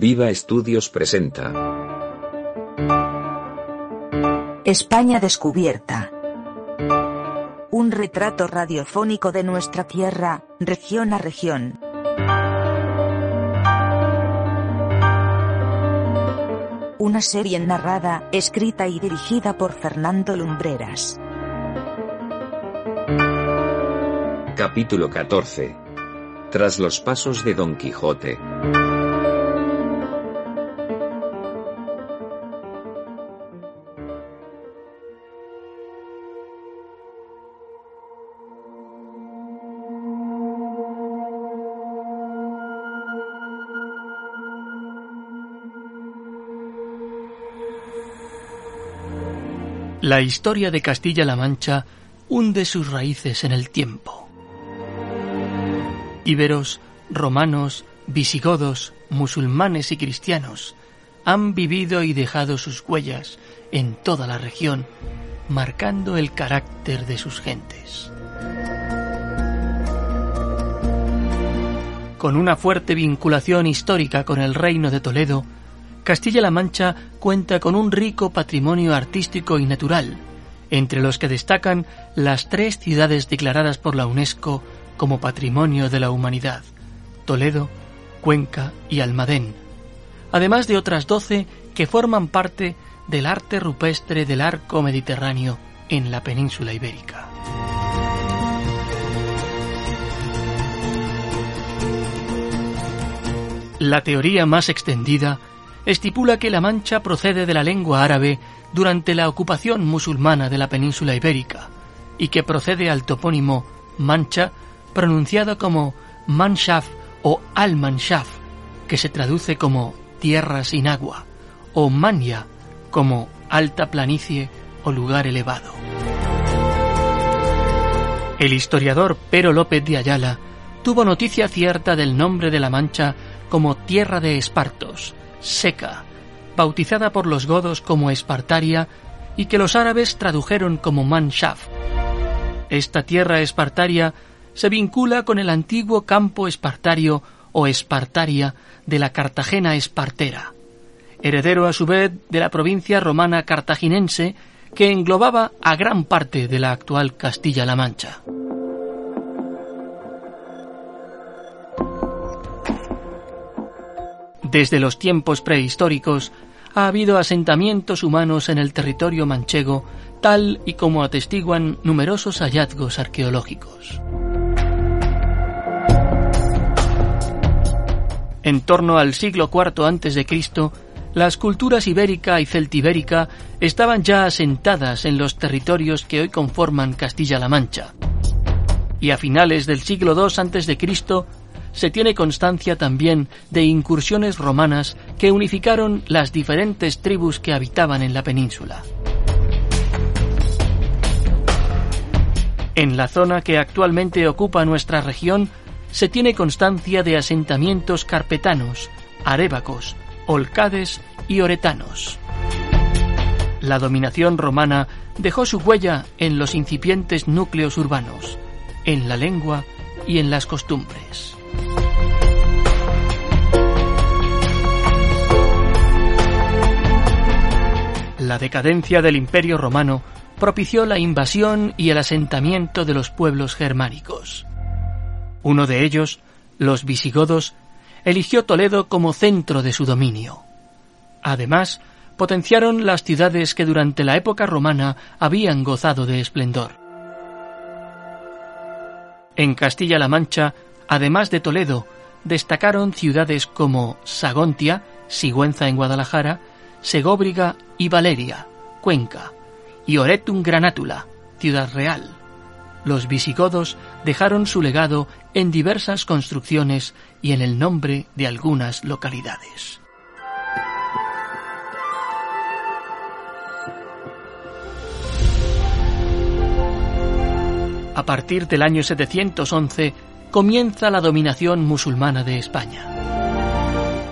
Viva Estudios presenta España descubierta. Un retrato radiofónico de nuestra tierra, región a región. Una serie narrada, escrita y dirigida por Fernando Lumbreras. Capítulo 14. Tras los pasos de Don Quijote. La historia de Castilla-La Mancha hunde sus raíces en el tiempo. Íberos, romanos, visigodos, musulmanes y cristianos han vivido y dejado sus huellas en toda la región, marcando el carácter de sus gentes. Con una fuerte vinculación histórica con el reino de Toledo, Castilla-La Mancha cuenta con un rico patrimonio artístico y natural, entre los que destacan las tres ciudades declaradas por la UNESCO como Patrimonio de la Humanidad, Toledo, Cuenca y Almadén, además de otras doce que forman parte del arte rupestre del arco mediterráneo en la península ibérica. La teoría más extendida estipula que la mancha procede de la lengua árabe durante la ocupación musulmana de la península ibérica y que procede al topónimo mancha pronunciado como manshaf o al-manshaf, que se traduce como tierra sin agua, o manya como alta planicie o lugar elevado. El historiador Pero López de Ayala tuvo noticia cierta del nombre de la Mancha como tierra de espartos, seca, bautizada por los godos como Espartaria y que los árabes tradujeron como Manshaf. Esta tierra espartaria se vincula con el antiguo campo espartario o Espartaria de la Cartagena espartera, heredero a su vez de la provincia romana cartaginense que englobaba a gran parte de la actual Castilla-La Mancha. Desde los tiempos prehistóricos ha habido asentamientos humanos en el territorio manchego, tal y como atestiguan numerosos hallazgos arqueológicos. En torno al siglo IV a.C., las culturas ibérica y celtibérica estaban ya asentadas en los territorios que hoy conforman Castilla-La Mancha. Y a finales del siglo II a.C., se tiene constancia también de incursiones romanas que unificaron las diferentes tribus que habitaban en la península. En la zona que actualmente ocupa nuestra región se tiene constancia de asentamientos carpetanos, arébacos, olcades y oretanos. La dominación romana dejó su huella en los incipientes núcleos urbanos, en la lengua y en las costumbres. La decadencia del Imperio romano propició la invasión y el asentamiento de los pueblos germánicos. Uno de ellos, los visigodos, eligió Toledo como centro de su dominio. Además, potenciaron las ciudades que durante la época romana habían gozado de esplendor. En Castilla-La Mancha, además de Toledo, destacaron ciudades como Sagontia, Sigüenza en Guadalajara, Segóbriga y Valeria, Cuenca, y Oretum Granátula, Ciudad Real. Los visigodos dejaron su legado en diversas construcciones y en el nombre de algunas localidades. A partir del año 711 comienza la dominación musulmana de España.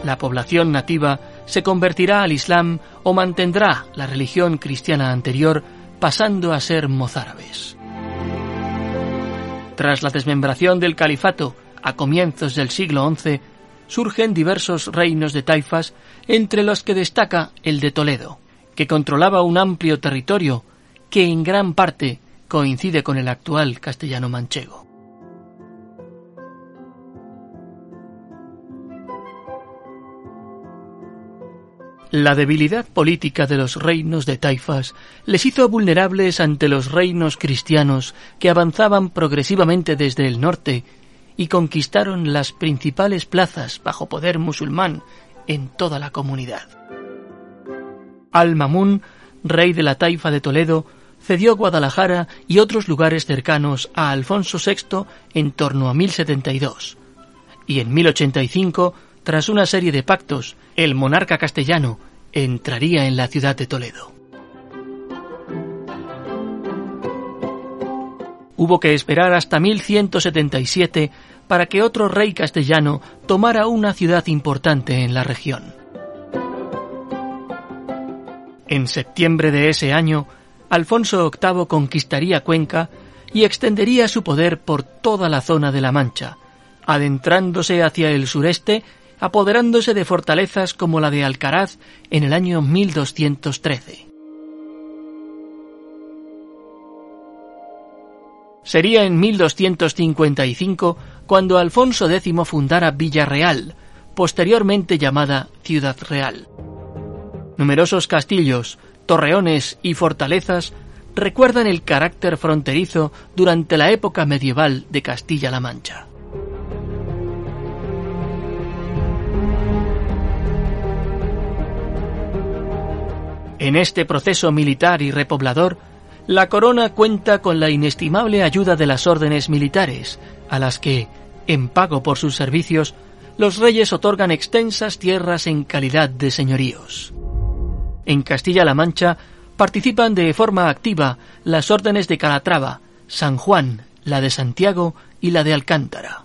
La población nativa se convertirá al Islam o mantendrá la religión cristiana anterior pasando a ser mozárabes. Tras la desmembración del califato a comienzos del siglo XI, surgen diversos reinos de taifas, entre los que destaca el de Toledo, que controlaba un amplio territorio que en gran parte coincide con el actual castellano manchego. La debilidad política de los reinos de taifas les hizo vulnerables ante los reinos cristianos que avanzaban progresivamente desde el norte y conquistaron las principales plazas bajo poder musulmán en toda la comunidad. Al-Mamun, rey de la taifa de Toledo, cedió Guadalajara y otros lugares cercanos a Alfonso VI en torno a 1072, y en 1085 tras una serie de pactos, el monarca castellano entraría en la ciudad de Toledo. Hubo que esperar hasta 1177 para que otro rey castellano tomara una ciudad importante en la región. En septiembre de ese año, Alfonso VIII conquistaría Cuenca y extendería su poder por toda la zona de la Mancha, adentrándose hacia el sureste apoderándose de fortalezas como la de Alcaraz en el año 1213. Sería en 1255 cuando Alfonso X fundara Villarreal, posteriormente llamada Ciudad Real. Numerosos castillos, torreones y fortalezas recuerdan el carácter fronterizo durante la época medieval de Castilla-La Mancha. En este proceso militar y repoblador, la corona cuenta con la inestimable ayuda de las órdenes militares, a las que, en pago por sus servicios, los reyes otorgan extensas tierras en calidad de señoríos. En Castilla-La Mancha participan de forma activa las órdenes de Calatrava, San Juan, la de Santiago y la de Alcántara.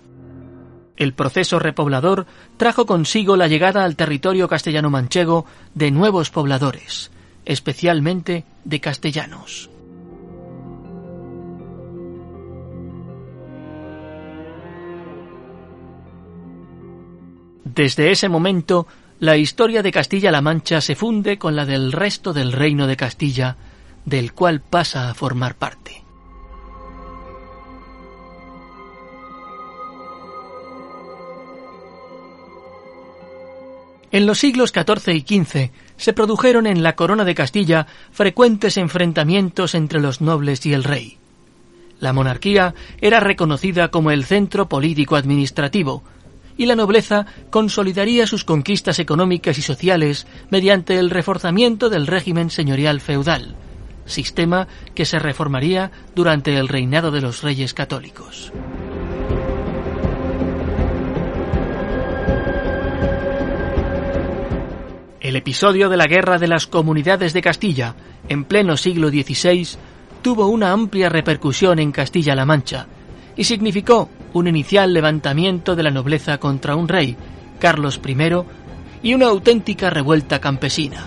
El proceso repoblador trajo consigo la llegada al territorio castellano-manchego de nuevos pobladores, especialmente de castellanos. Desde ese momento, la historia de Castilla-La Mancha se funde con la del resto del reino de Castilla, del cual pasa a formar parte. En los siglos XIV y XV se produjeron en la corona de Castilla frecuentes enfrentamientos entre los nobles y el rey. La monarquía era reconocida como el centro político administrativo, y la nobleza consolidaría sus conquistas económicas y sociales mediante el reforzamiento del régimen señorial feudal, sistema que se reformaría durante el reinado de los reyes católicos. El episodio de la Guerra de las Comunidades de Castilla, en pleno siglo XVI, tuvo una amplia repercusión en Castilla-La Mancha y significó un inicial levantamiento de la nobleza contra un rey, Carlos I, y una auténtica revuelta campesina.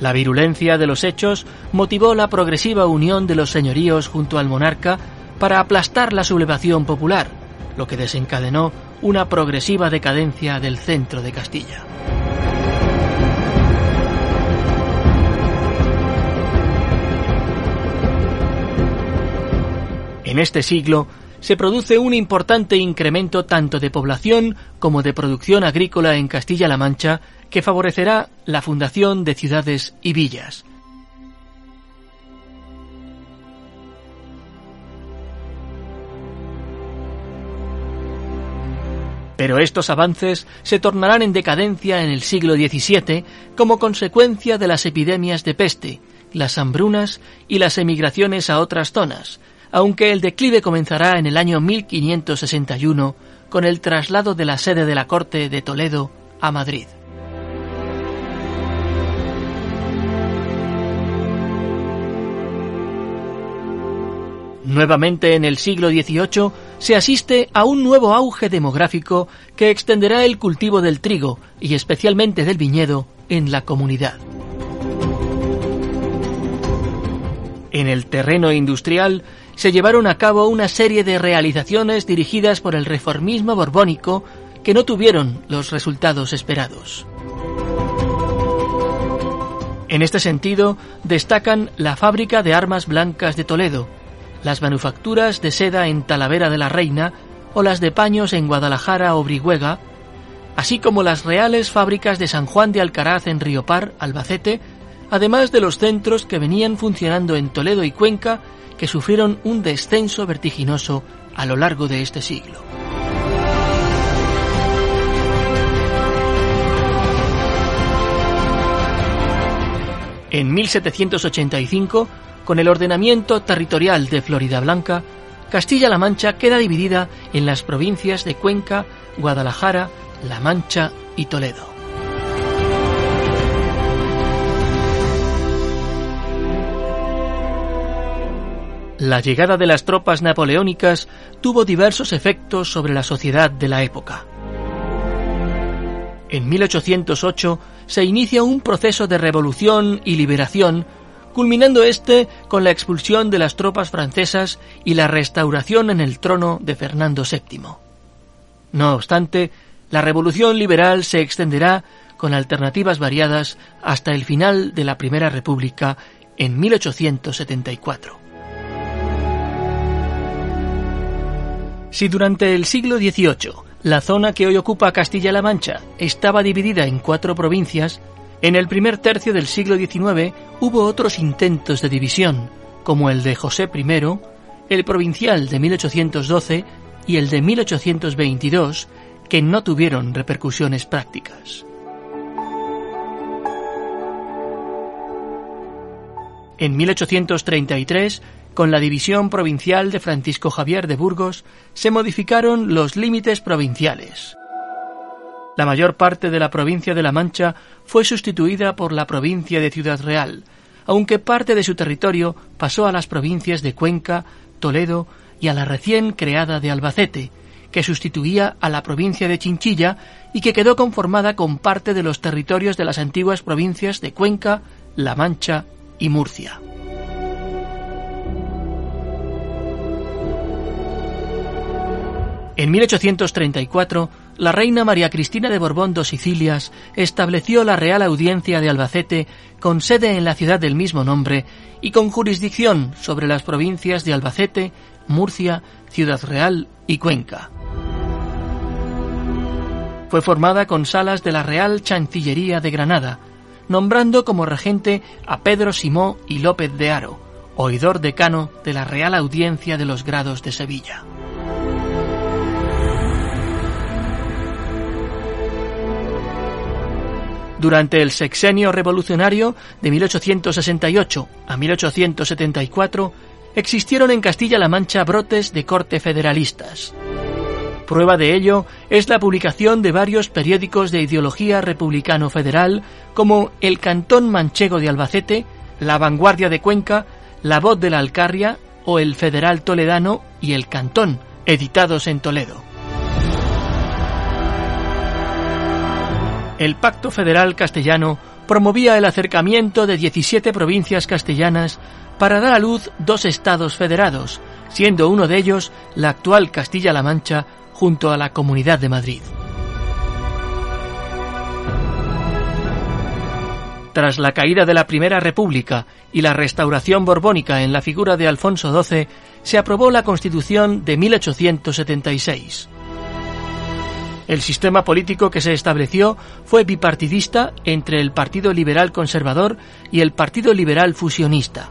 La virulencia de los hechos motivó la progresiva unión de los señoríos junto al monarca para aplastar la sublevación popular, lo que desencadenó una progresiva decadencia del centro de Castilla. En este siglo se produce un importante incremento tanto de población como de producción agrícola en Castilla-La Mancha que favorecerá la fundación de ciudades y villas. Pero estos avances se tornarán en decadencia en el siglo XVII como consecuencia de las epidemias de peste, las hambrunas y las emigraciones a otras zonas, aunque el declive comenzará en el año 1561 con el traslado de la sede de la corte de Toledo a Madrid. Nuevamente en el siglo XVIII se asiste a un nuevo auge demográfico que extenderá el cultivo del trigo y especialmente del viñedo en la comunidad. En el terreno industrial se llevaron a cabo una serie de realizaciones dirigidas por el reformismo borbónico que no tuvieron los resultados esperados. En este sentido, destacan la fábrica de armas blancas de Toledo, las manufacturas de seda en Talavera de la Reina o las de paños en Guadalajara o Brihuega, así como las reales fábricas de San Juan de Alcaraz en Riopar, Albacete, además de los centros que venían funcionando en Toledo y Cuenca, que sufrieron un descenso vertiginoso a lo largo de este siglo. En 1785 con el ordenamiento territorial de Florida Blanca, Castilla-La Mancha queda dividida en las provincias de Cuenca, Guadalajara, La Mancha y Toledo. La llegada de las tropas napoleónicas tuvo diversos efectos sobre la sociedad de la época. En 1808 se inicia un proceso de revolución y liberación culminando este con la expulsión de las tropas francesas y la restauración en el trono de Fernando VII. No obstante, la revolución liberal se extenderá con alternativas variadas hasta el final de la Primera República en 1874. Si durante el siglo XVIII la zona que hoy ocupa Castilla-La Mancha estaba dividida en cuatro provincias, en el primer tercio del siglo XIX hubo otros intentos de división, como el de José I, el provincial de 1812 y el de 1822, que no tuvieron repercusiones prácticas. En 1833, con la división provincial de Francisco Javier de Burgos, se modificaron los límites provinciales. La mayor parte de la provincia de La Mancha fue sustituida por la provincia de Ciudad Real, aunque parte de su territorio pasó a las provincias de Cuenca, Toledo y a la recién creada de Albacete, que sustituía a la provincia de Chinchilla y que quedó conformada con parte de los territorios de las antiguas provincias de Cuenca, La Mancha y Murcia. En 1834, la reina María Cristina de Borbón dos Sicilias estableció la Real Audiencia de Albacete con sede en la ciudad del mismo nombre y con jurisdicción sobre las provincias de Albacete, Murcia, Ciudad Real y Cuenca. Fue formada con salas de la Real Chancillería de Granada, nombrando como regente a Pedro Simó y López de Haro, oidor decano de la Real Audiencia de los Grados de Sevilla. Durante el sexenio revolucionario de 1868 a 1874 existieron en Castilla-La Mancha brotes de corte federalistas. Prueba de ello es la publicación de varios periódicos de ideología republicano federal como El Cantón Manchego de Albacete, La Vanguardia de Cuenca, La Voz de la Alcarria o El Federal Toledano y El Cantón, editados en Toledo. el Pacto Federal Castellano promovía el acercamiento de 17 provincias castellanas para dar a luz dos estados federados, siendo uno de ellos la actual Castilla-La Mancha junto a la Comunidad de Madrid. Tras la caída de la Primera República y la restauración borbónica en la figura de Alfonso XII, se aprobó la Constitución de 1876. El sistema político que se estableció fue bipartidista entre el Partido Liberal Conservador y el Partido Liberal Fusionista.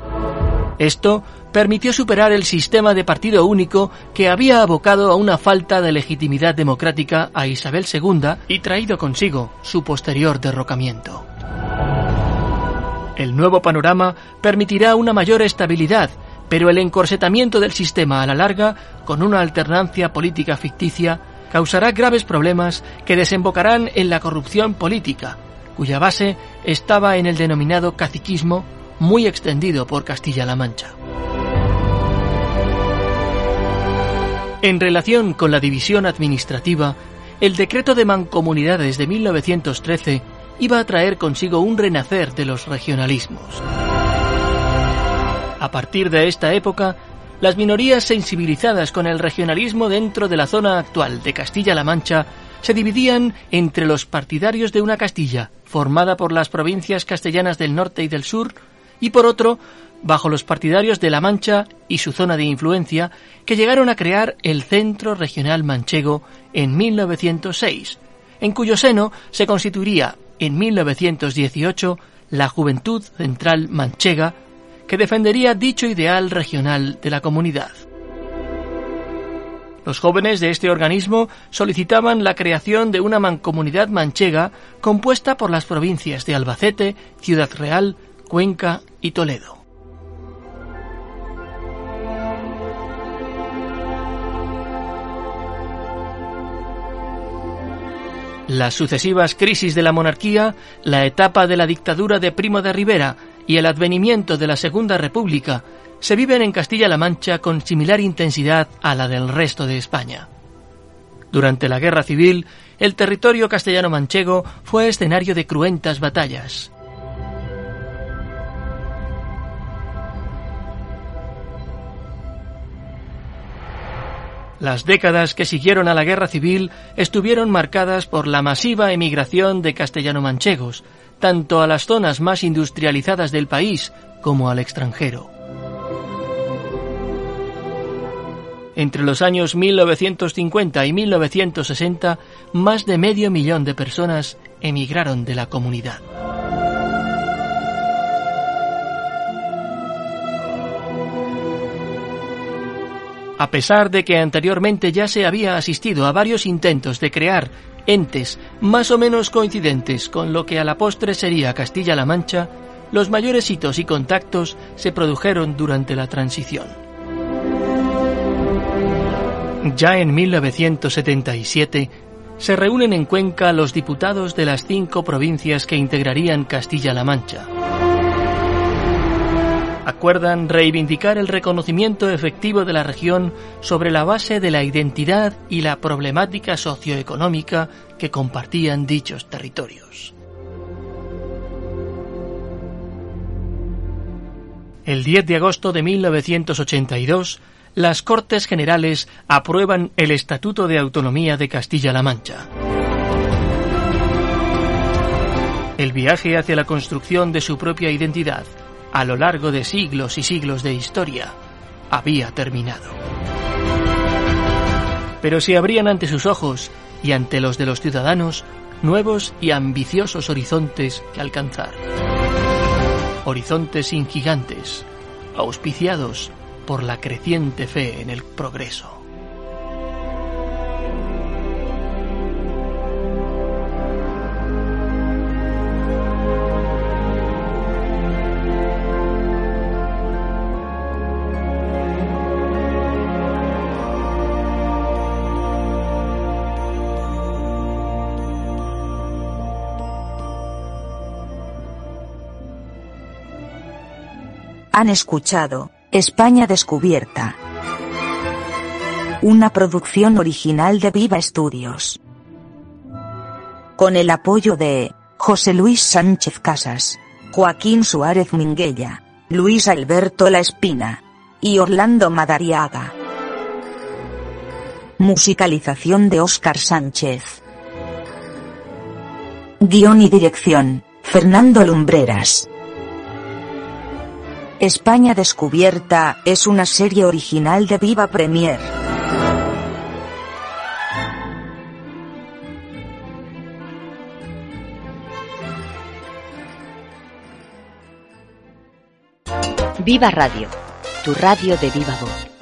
Esto permitió superar el sistema de partido único que había abocado a una falta de legitimidad democrática a Isabel II y traído consigo su posterior derrocamiento. El nuevo panorama permitirá una mayor estabilidad, pero el encorsetamiento del sistema a la larga, con una alternancia política ficticia, causará graves problemas que desembocarán en la corrupción política, cuya base estaba en el denominado caciquismo muy extendido por Castilla-La Mancha. En relación con la división administrativa, el decreto de mancomunidades de 1913 iba a traer consigo un renacer de los regionalismos. A partir de esta época, las minorías sensibilizadas con el regionalismo dentro de la zona actual de Castilla-La Mancha se dividían entre los partidarios de una Castilla, formada por las provincias castellanas del norte y del sur, y por otro, bajo los partidarios de La Mancha y su zona de influencia, que llegaron a crear el Centro Regional Manchego en 1906, en cuyo seno se constituiría en 1918 la Juventud Central Manchega, que defendería dicho ideal regional de la comunidad. Los jóvenes de este organismo solicitaban la creación de una mancomunidad manchega compuesta por las provincias de Albacete, Ciudad Real, Cuenca y Toledo. Las sucesivas crisis de la monarquía, la etapa de la dictadura de Primo de Rivera y el advenimiento de la Segunda República se viven en Castilla-La Mancha con similar intensidad a la del resto de España. Durante la Guerra Civil, el territorio castellano-manchego fue escenario de cruentas batallas. Las décadas que siguieron a la guerra civil estuvieron marcadas por la masiva emigración de castellano-manchegos, tanto a las zonas más industrializadas del país como al extranjero. Entre los años 1950 y 1960, más de medio millón de personas emigraron de la comunidad. A pesar de que anteriormente ya se había asistido a varios intentos de crear entes más o menos coincidentes con lo que a la postre sería Castilla-La Mancha, los mayores hitos y contactos se produjeron durante la transición. Ya en 1977 se reúnen en Cuenca los diputados de las cinco provincias que integrarían Castilla-La Mancha acuerdan reivindicar el reconocimiento efectivo de la región sobre la base de la identidad y la problemática socioeconómica que compartían dichos territorios. El 10 de agosto de 1982, las Cortes Generales aprueban el Estatuto de Autonomía de Castilla-La Mancha. El viaje hacia la construcción de su propia identidad a lo largo de siglos y siglos de historia, había terminado. Pero se abrían ante sus ojos y ante los de los ciudadanos nuevos y ambiciosos horizontes que alcanzar. Horizontes sin gigantes, auspiciados por la creciente fe en el progreso. Han escuchado, España descubierta. Una producción original de Viva Estudios. Con el apoyo de José Luis Sánchez Casas, Joaquín Suárez Minguella, Luis Alberto La Espina y Orlando Madariaga. Musicalización de Óscar Sánchez. Guión y dirección, Fernando Lumbreras. España Descubierta es una serie original de Viva Premier. Viva Radio, tu radio de viva voz.